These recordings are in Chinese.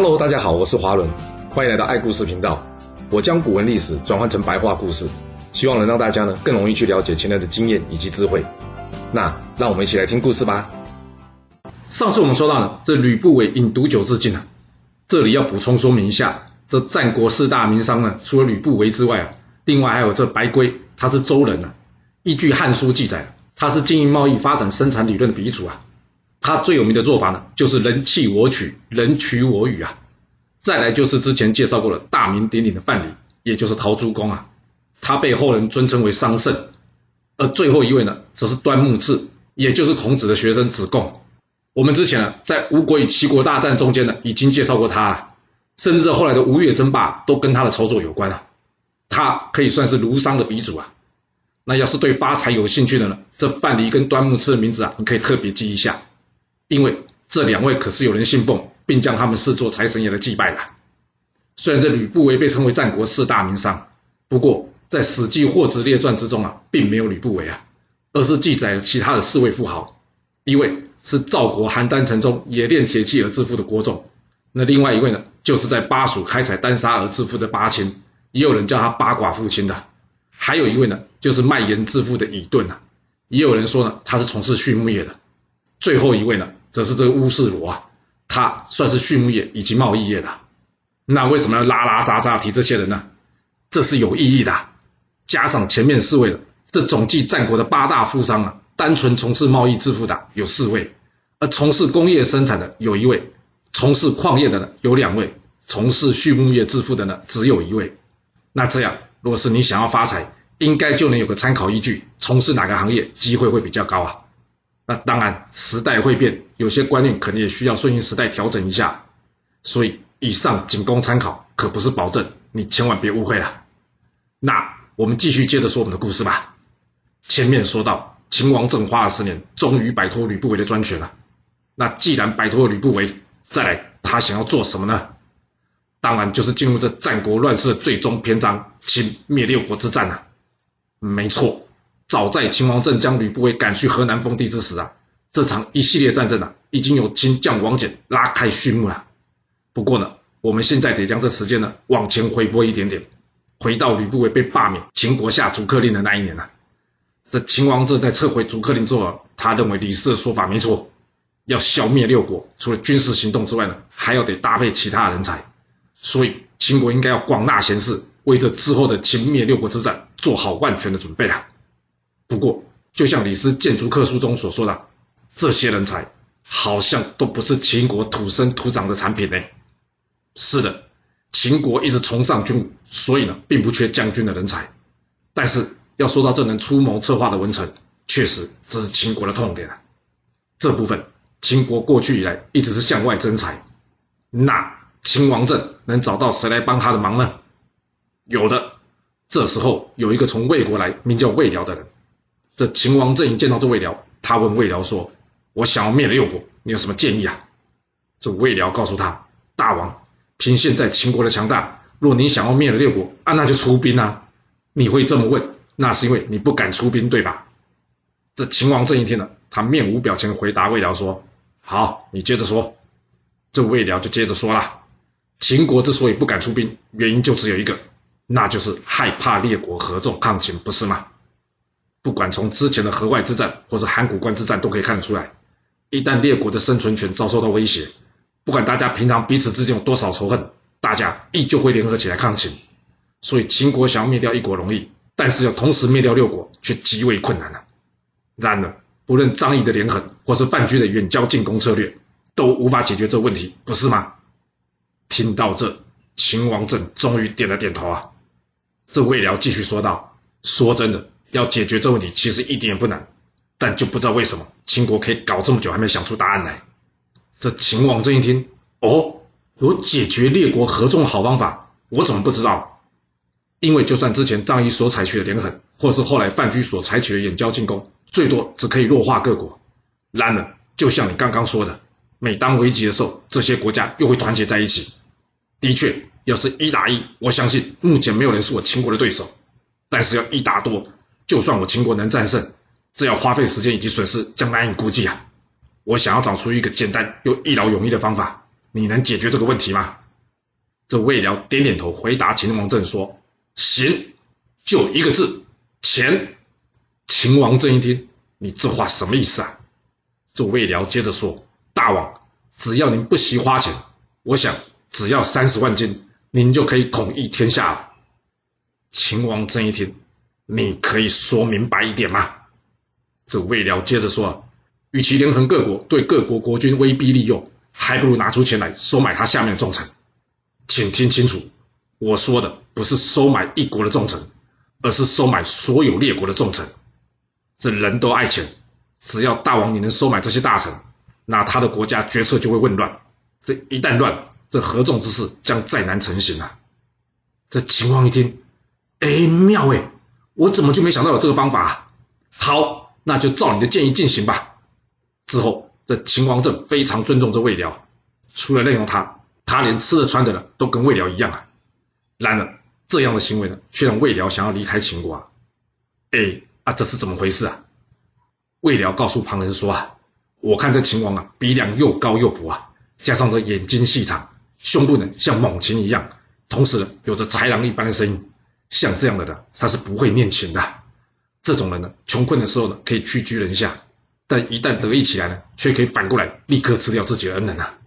Hello，大家好，我是华伦，欢迎来到爱故事频道。我将古文历史转换成白话故事，希望能让大家呢更容易去了解前人的经验以及智慧。那让我们一起来听故事吧。上次我们说到了这吕不韦饮毒酒自尽啊，这里要补充说明一下，这战国四大名商呢，除了吕不韦之外啊，另外还有这白圭，他是周人啊。依据《汉书》记载，他是经营贸易、发展生产理论的鼻祖啊。他最有名的做法呢，就是人弃我取，人取我予啊。再来就是之前介绍过的大名鼎鼎的范蠡，也就是陶朱公啊，他被后人尊称为商圣。而最后一位呢，则是端木赐，也就是孔子的学生子贡。我们之前呢，在吴国与齐国大战中间呢，已经介绍过他啊，甚至后来的吴越争霸都跟他的操作有关啊。他可以算是儒商的鼻祖啊。那要是对发财有兴趣的呢，这范蠡跟端木赐的名字啊，你可以特别记一下，因为这两位可是有人信奉，并将他们视作财神爷的祭拜的。虽然这吕不韦被称为战国四大名商，不过在《史记·货殖列传》之中啊，并没有吕不韦啊，而是记载了其他的四位富豪，一位是赵国邯郸城中冶炼铁器而致富的郭仲，那另外一位呢，就是在巴蜀开采丹砂而致富的巴钦，也有人叫他八寡父亲的。还有一位呢，就是卖盐致富的乙顿啊，也有人说呢，他是从事畜牧业的。最后一位呢，则是这个乌士罗啊，他算是畜牧业以及贸易业的。那为什么要拉拉杂杂提这些人呢？这是有意义的。加上前面四位了，这总计战国的八大富商啊，单纯从事贸易致富的有四位，而从事工业生产的有一位，从事矿业的呢有两位，从事畜牧业致富的呢只有一位。那这样。若是你想要发财，应该就能有个参考依据，从事哪个行业机会会比较高啊？那当然，时代会变，有些观念可能也需要顺应时代调整一下。所以以上仅供参考，可不是保证，你千万别误会了。那我们继续接着说我们的故事吧。前面说到，秦王政花了十年，终于摆脱吕不韦的专权了。那既然摆脱了吕不韦，再来他想要做什么呢？当然就是进入这战国乱世的最终篇章——秦灭六国之战了啊。没错，早在秦王政将吕不韦赶去河南封地之时啊，这场一系列战争啊，已经由秦将王翦拉开序幕了。不过呢，我们现在得将这时间呢往前回拨一点点，回到吕不韦被罢免，秦国下逐客令的那一年了啊。这秦王政在撤回逐客令之后，他认为李斯的说法没错，要消灭六国，除了军事行动之外呢，还要得搭配其他人才。所以，秦国应该要广纳贤士，为这之后的秦灭六国之战做好万全的准备啊！不过，就像李斯《建筑客书》中所说的，这些人才好像都不是秦国土生土长的产品呢。是的，秦国一直崇尚军武，所以呢，并不缺将军的人才。但是，要说到这能出谋策划的文臣，确实这是秦国的痛点啊。这部分，秦国过去以来一直是向外征才，那。秦王政能找到谁来帮他的忙呢？有的。这时候有一个从魏国来，名叫魏辽的人。这秦王政一见到这魏辽，他问魏辽说：“我想要灭了六国，你有什么建议啊？”这魏辽告诉他：“大王，凭现在秦国的强大，若你想要灭了六国，啊，那就出兵啊！你会这么问，那是因为你不敢出兵，对吧？”这秦王政一听了，他面无表情回答魏辽说：“好，你接着说。”这魏辽就接着说了。秦国之所以不敢出兵，原因就只有一个，那就是害怕列国合纵抗秦，不是吗？不管从之前的河外之战，或者函谷关之战，都可以看得出来，一旦列国的生存权遭受到威胁，不管大家平常彼此之间有多少仇恨，大家依旧会联合起来抗秦。所以秦国想要灭掉一国容易，但是要同时灭掉六国却极为困难了啊。然而，不论张仪的连横，或是范雎的远交近攻策略，都无法解决这问题，不是吗？听到这，秦王政终于点了点头啊。这魏辽继续说道：“说真的，要解决这问题，其实一点也不难，但就不知道为什么秦国可以搞这么久还没想出答案来。”这秦王这一听，哦，有解决列国合纵的好方法，我怎么不知道？因为就算之前张仪所采取的连横，或是后来范雎所采取的远交近攻，最多只可以弱化各国。然而，就像你刚刚说的。每当危急的时候，这些国家又会团结在一起。的确，要是一打一，我相信目前没有人是我秦国的对手。但是要一打多，就算我秦国能战胜，这要花费时间以及损失将难以估计啊！我想要找出一个简单又一劳永逸的方法，你能解决这个问题吗？”这魏辽点点头，回答秦王政说：“行，就一个字，钱。”秦王政一听，你这话什么意思啊？这魏辽接着说：“大王，只要您不惜花钱，我想只要三十万金，您就可以统一天下了。”秦王政一听，你可以说明白一点吗？这魏辽接着说：“与其联合各国，对各国国君威逼利诱，还不如拿出钱来收买他下面的重臣。请听清楚，我说的不是收买一国的重臣，而是收买所有列国的重臣。这人都爱钱，只要大王你能收买这些大臣，那他的国家决策就会混乱。这一旦乱，这合纵之势将再难成型啊！”这秦王一听，哎，妙哎，我怎么就没想到有这个方法啊？好。那就照你的建议进行吧。之后，这秦王政非常尊重这魏辽，除了任用他，他连吃的穿的呢都跟魏辽一样啊。然而，这样的行为呢，却让魏辽想要离开秦国啊。哎啊，这是怎么回事啊？魏辽告诉旁人说啊，我看这秦王啊，鼻梁又高又薄啊，加上这眼睛细长，胸部呢像猛禽一样，同时呢有着豺狼一般的声音，像这样的呢，他是不会念情的。这种人呢，穷困的时候呢，可以屈居人下；但一旦得意起来呢，却可以反过来立刻吃掉自己的恩人啊！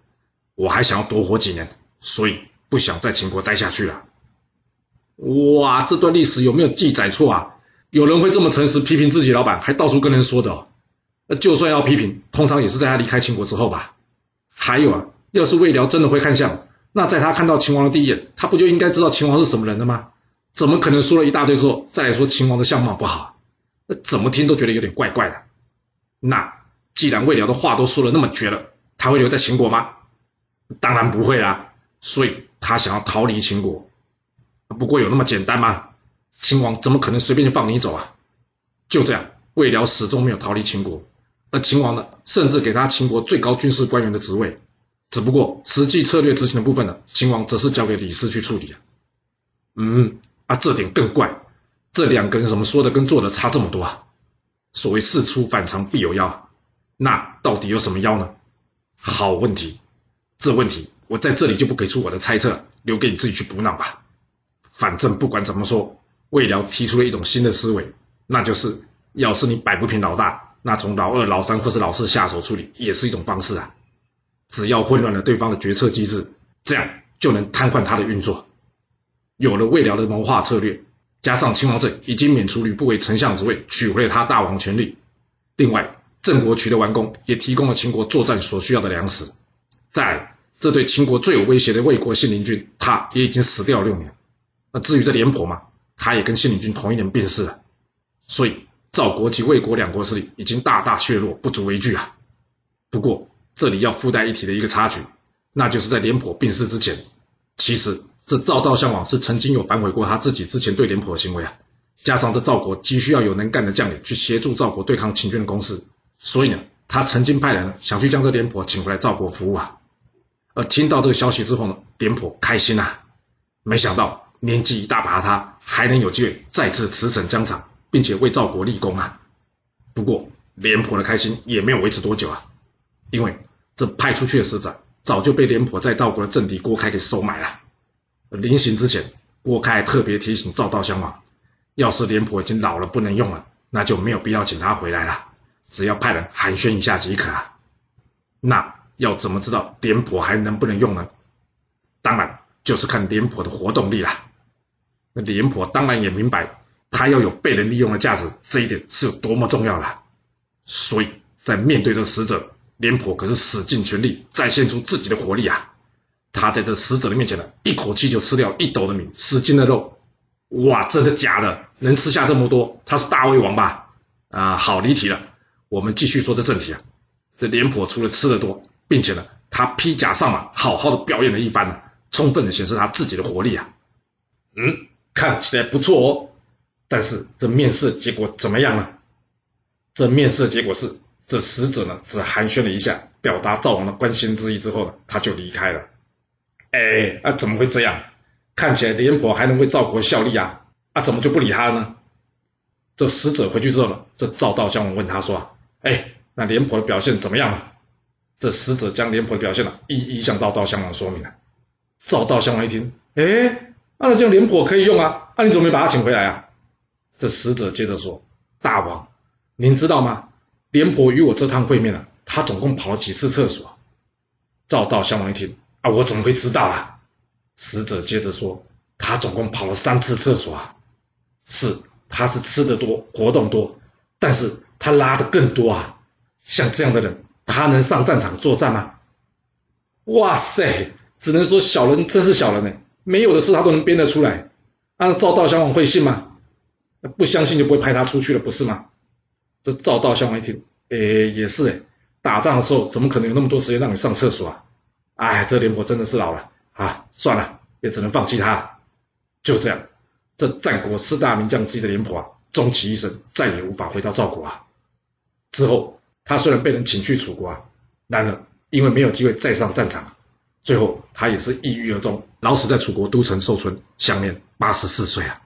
我还想要多活几年，所以不想在秦国待下去了。哇，这段历史有没有记载错啊？有人会这么诚实批评自己老板，还到处跟人说的哦？那就算要批评，通常也是在他离开秦国之后吧？还有啊，要是魏辽真的会看相，那在他看到秦王的第一眼，他不就应该知道秦王是什么人了吗？怎么可能说了一大堆之后，再来说秦王的相貌不好？那怎么听都觉得有点怪怪的。那既然魏辽的话都说了那么绝了，他会留在秦国吗？当然不会啦。所以他想要逃离秦国。不过有那么简单吗？秦王怎么可能随便就放你走啊？就这样，魏辽始终没有逃离秦国。而秦王呢，甚至给他秦国最高军事官员的职位。只不过实际策略执行的部分呢，秦王则是交给李斯去处理。嗯，啊，这点更怪。这两个人怎么说的跟做的差这么多啊？所谓事出反常必有妖，那到底有什么妖呢？好问题，这问题我在这里就不给出我的猜测，留给你自己去补脑吧。反正不管怎么说，魏辽提出了一种新的思维，那就是要是你摆不平老大，那从老二、老三或是老四下手处理也是一种方式啊。只要混乱了对方的决策机制，这样就能瘫痪他的运作。有了魏辽的谋划策略。加上秦王政已经免除吕不韦丞相职位，取回了他大王权力。另外，郑国取得完工，也提供了秦国作战所需要的粮食。再来，这对秦国最有威胁的魏国信陵君，他也已经死掉六年。那至于这廉颇嘛，他也跟信陵君同一年病逝了。所以，赵国及魏国两国势力已经大大削弱，不足为惧啊。不过，这里要附带一提的一个插曲，那就是在廉颇病逝之前，其实。这赵悼襄王是曾经有反悔过他自己之前对廉颇的行为啊，加上这赵国急需要有能干的将领去协助赵国对抗秦军的攻势，所以呢，他曾经派人想去将这廉颇请回来赵国服务啊。而听到这个消息之后呢，廉颇开心、啊，没想到年纪一大把他还能有机会再次驰骋疆场，并且为赵国立功啊。不过廉颇的开心也没有维持多久啊，因为这派出去的使者早就被廉颇在赵国的政敌郭开给收买了。临行之前，郭开特别提醒赵悼襄王，要是廉颇已经老了不能用了，那就没有必要请他回来了，只要派人寒暄一下即可啊。那要怎么知道廉颇还能不能用呢？当然就是看廉颇的活动力啦。那廉颇当然也明白，他要有被人利用的价值，这一点是有多么重要了。所以在面对这使者，廉颇可是使尽全力，展现出自己的活力啊。他在这使者的面前呢，一口气就吃掉一斗的米，十斤的肉，哇，真的假的？能吃下这么多？他是大胃王吧？啊，好离题了。我们继续说这正题啊。这廉颇除了吃的多，并且呢，他披甲上马，好好的表演了一番呢，充分的显示他自己的活力啊。嗯，看起来不错哦。但是这面试结果怎么样呢？这面试结果是，这使者呢，只寒暄了一下，表达赵王的关心之意之后呢，他就离开了。哎，啊，怎么会这样？看起来廉颇还能为赵国效力啊！啊，怎么就不理他了呢？这使者回去之后呢，这赵悼襄王问他说：“哎，那廉颇的表现怎么样了？”这使者将廉颇的表现呢，一一向赵悼襄王说明了。赵悼襄王一听，哎，那这样廉颇可以用啊，那、你怎么没把他请回来啊？这使者接着说：“大王，您知道吗？廉颇与我这趟会面呢，他总共跑了几次厕所？”赵悼襄王一听，啊，我怎么会知道啊？使者接着说：“他总共跑了三次厕所啊，是，他是吃的多，活动多，但是他拉的更多啊。像这样的人，他能上战场作战吗？”哇塞，只能说小人真是小人呢，没有的事他都能编得出来。那赵道襄王会信吗？不相信就不会派他出去了，不是吗？这赵道襄王一听，哎，也是哎，打仗的时候怎么可能有那么多时间让你上厕所啊？哎，这廉颇真的是老了。啊，算了，也只能放弃他。就这样，这战国四大名将之一的廉颇啊，终其一生再也无法回到赵国啊。之后，他虽然被人请去楚国啊，然而因为没有机会再上战场，最后他也是抑郁而终，老死在楚国都城寿春，享年八十四岁啊。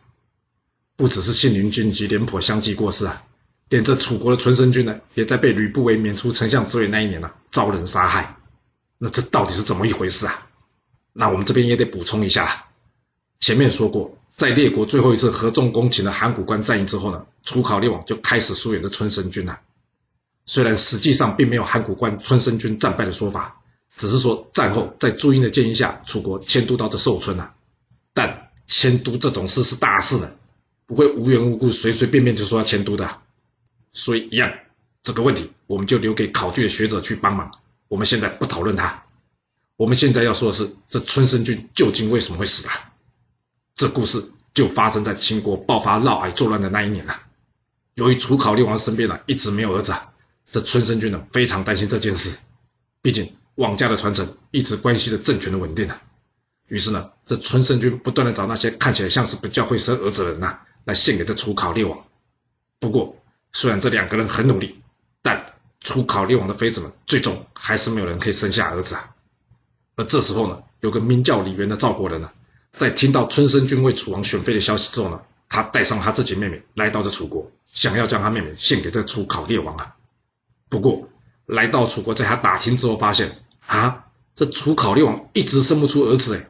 不只是信陵君及廉颇相继过世啊，连这楚国的春申君呢，也在被吕不韦免除丞相之位那一年呢，遭人杀害。那这到底是怎么一回事啊？那我们这边也得补充一下，前面说过，在列国最后一次合纵攻秦的函谷关战役之后呢，楚考烈王就开始疏远这春申君了。虽然实际上并没有函谷关春申君战败的说法，只是说战后在朱英的建议下，楚国迁都到这寿春了。但迁都这种事是大事的，不会无缘无故随随便便就说要迁都的。所以一样，这个问题我们就留给考据的学者去帮忙，我们现在不讨论他。我们现在要说的是，这春申君究竟为什么会死啊？这故事就发生在秦国爆发嫪毐作乱的那一年了。由于楚考烈王身边呢一直没有儿子，这春申君呢非常担心这件事。毕竟王家的传承一直关系着政权的稳定啊。于是呢，这春申君不断的找那些看起来像是比较会生儿子的人呐，来献给这楚考烈王。不过，虽然这两个人很努力，但楚考烈王的妃子们最终还是没有人可以生下儿子啊。而这时候呢，有个名叫李元的赵国人呢，在听到春申君为楚王选妃的消息之后呢，他带上他自己妹妹来到这楚国，想要将他妹妹献给这楚考烈王啊。不过来到楚国，在他打听之后发现啊，这楚考烈王一直生不出儿子哎。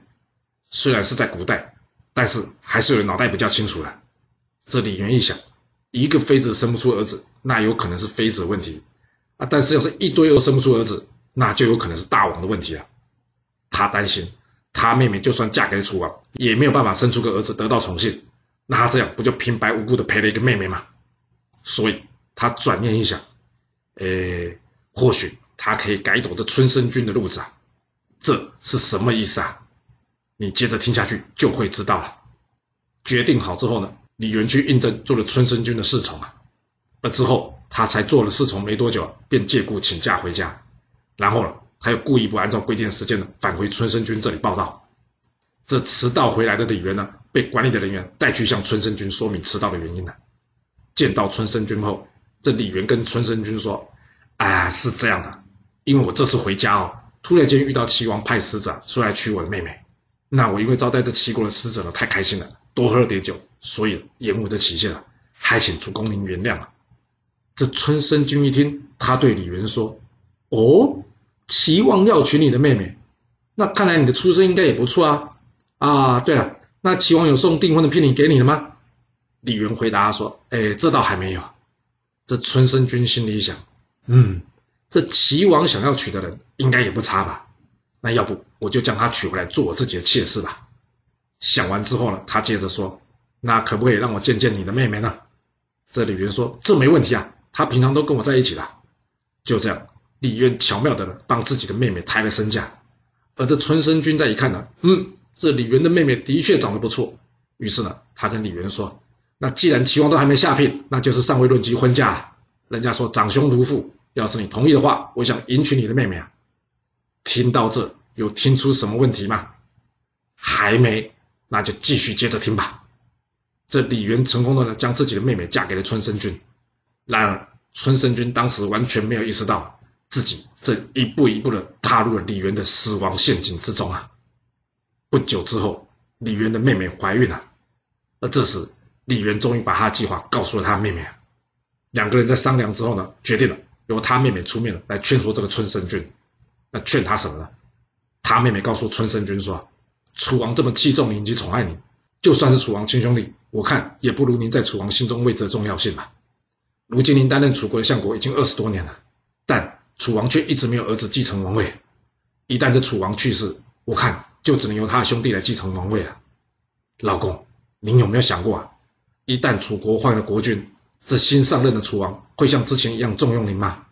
虽然是在古代，但是还是有人脑袋比较清楚的。这李元一想，一个妃子生不出儿子，那有可能是妃子的问题啊；但是要是一堆又生不出儿子，那就有可能是大王的问题了。他担心，他妹妹就算嫁给楚王，也没有办法生出个儿子得到宠幸，那他这样不就平白无故的赔了一个妹妹吗？所以他转念一想，诶，或许他可以改走这春申君的路子啊，这是什么意思啊？你接着听下去就会知道了。决定好之后呢，李元去应征做了春申君的侍从啊，而之后他才做了侍从没多久，便借故请假回家，然后呢，他又故意不按照规定的时间呢，返回春申君这里报道。这迟到回来的李元呢，被管理的人员带去向春申君说明迟到的原因了。见到春申君后，这李元跟春申君说：“啊，是这样的，因为我这次回家哦，突然间遇到齐王派使者说来娶我的妹妹。那我因为招待这齐国的使者呢，太开心了，多喝了点酒，所以延误这期限了，还请主公您原谅啊。”这春申君一听，他对李元说：“哦。”齐王要娶你的妹妹，那看来你的出身应该也不错啊！啊，对了，那齐王有送订婚的聘礼给你了吗？李元回答说：“哎，这倒还没有。”这春申君心里想：“嗯，这齐王想要娶的人应该也不差吧？那要不我就将她娶回来做我自己的妾室吧。”想完之后呢，他接着说：“那可不可以让我见见你的妹妹呢？”这李元说：“这没问题啊，他平常都跟我在一起的。”就这样。李渊巧妙的帮自己的妹妹抬了身价，而这春申君再一看呢，嗯，这李元的妹妹的确长得不错，于是呢，他跟李元说：“那既然齐王都还没下聘，那就是尚未论及婚嫁。人家说长兄如父，要是你同意的话，我想迎娶你的妹妹啊。”听到这，有听出什么问题吗？还没，那就继续接着听吧。这李元成功的呢，将自己的妹妹嫁给了春申君，然而春申君当时完全没有意识到。自己这一步一步的踏入了李渊的死亡陷阱之中啊！不久之后，李渊的妹妹怀孕了，而这时李渊终于把他的计划告诉了他妹妹。两个人在商量之后呢，决定了由他妹妹出面来劝说这个春申君。那劝他什么呢？他妹妹告诉春申君说：“楚王这么器重你以及宠爱你，就算是楚王亲兄弟，我看也不如您在楚王心中位置的重要性吧。如今您担任楚国的相国已经二十多年了，但楚王却一直没有儿子继承王位。一旦这楚王去世，我看就只能由他的兄弟来继承王位了。老公，您有没有想过啊？一旦楚国换了国君，这新上任的楚王会像之前一样重用您吗？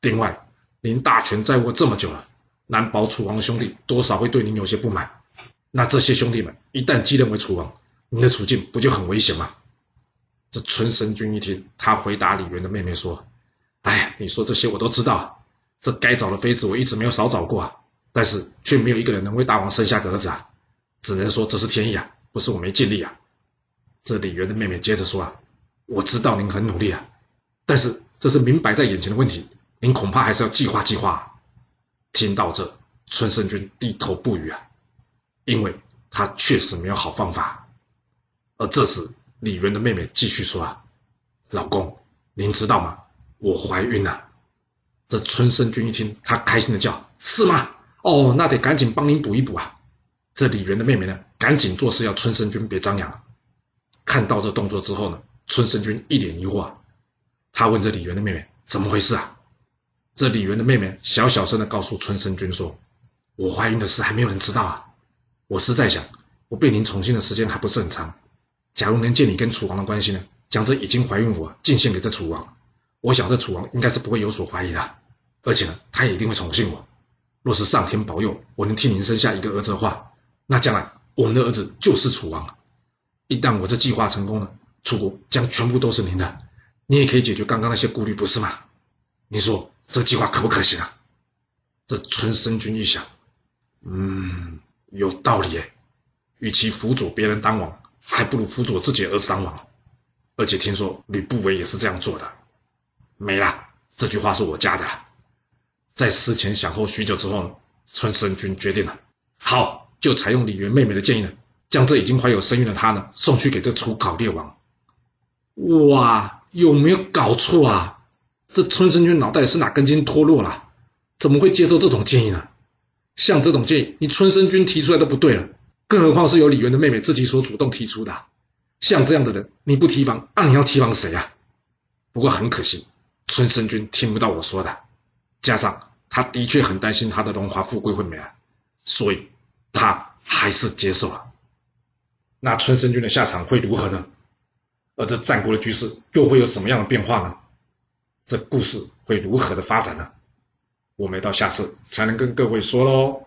另外，您大权在握这么久了。”难保楚王的兄弟多少会对您有些不满，那这些兄弟们一旦继任为楚王，您的处境不就很危险吗？这春申君一听，他回答李元的妹妹说：“哎，你说这些我都知道，这该找的妃子我一直没有少找过啊，但是却没有一个人能为大王生下个儿子啊，只能说这是天意啊，不是我没尽力啊。”这李元的妹妹接着说：“啊，我知道您很努力啊，但是这是明摆在眼前的问题，您恐怕还是要计划计划。”听到这，春申君低头不语啊，因为他确实没有好方法。而这时，李元的妹妹继续说啊：“老公，您知道吗？我怀孕了。”这春生君一听，他开心的叫：“是吗？哦，那得赶紧帮您补一补啊！”这李元的妹妹呢，赶紧做事要春生君别张扬。看到这动作之后呢，春生君一脸疑惑，他问这李元的妹妹：“怎么回事啊？”这李元的妹妹小小声的告诉春生君说：“我怀孕的事还没有人知道啊。我是在想，我被您宠幸的时间还不是很长。假如能借你跟楚王的关系呢，将这已经怀孕我进献给这楚王，我想这楚王应该是不会有所怀疑的。而且呢，他也一定会宠幸我。若是上天保佑，我能替您生下一个儿子的话，那将来我们的儿子就是楚王。一旦我这计划成功了，楚国将全部都是您的，你也可以解决刚刚那些顾虑，不是吗？你说？”这个计划可不可行啊？这春申君一想，嗯，有道理。与其辅佐别人当王，还不如辅佐自己儿子当王。而且听说吕不韦也是这样做的。没了，这句话是我加的。在思前想后许久之后呢，春申君决定了，好，就采用李元妹妹的建议呢，将这已经怀有身孕的她呢，送去给这楚考烈王。哇，有没有搞错啊？这春申君脑袋是哪根筋脱落了？怎么会接受这种建议呢？像这种建议，你春申君提出来都不对了，更何况是由李元的妹妹自己所主动提出的。像这样的人，你不提防，那、啊、你要提防谁啊？不过很可惜，春申君听不到我说的，加上他的确很担心他的荣华富贵会没了，所以他还是接受了。那春申君的下场会如何呢？而这战国的局势又会有什么样的变化呢？这故事会如何的发展呢？我们到下次才能跟各位说喽。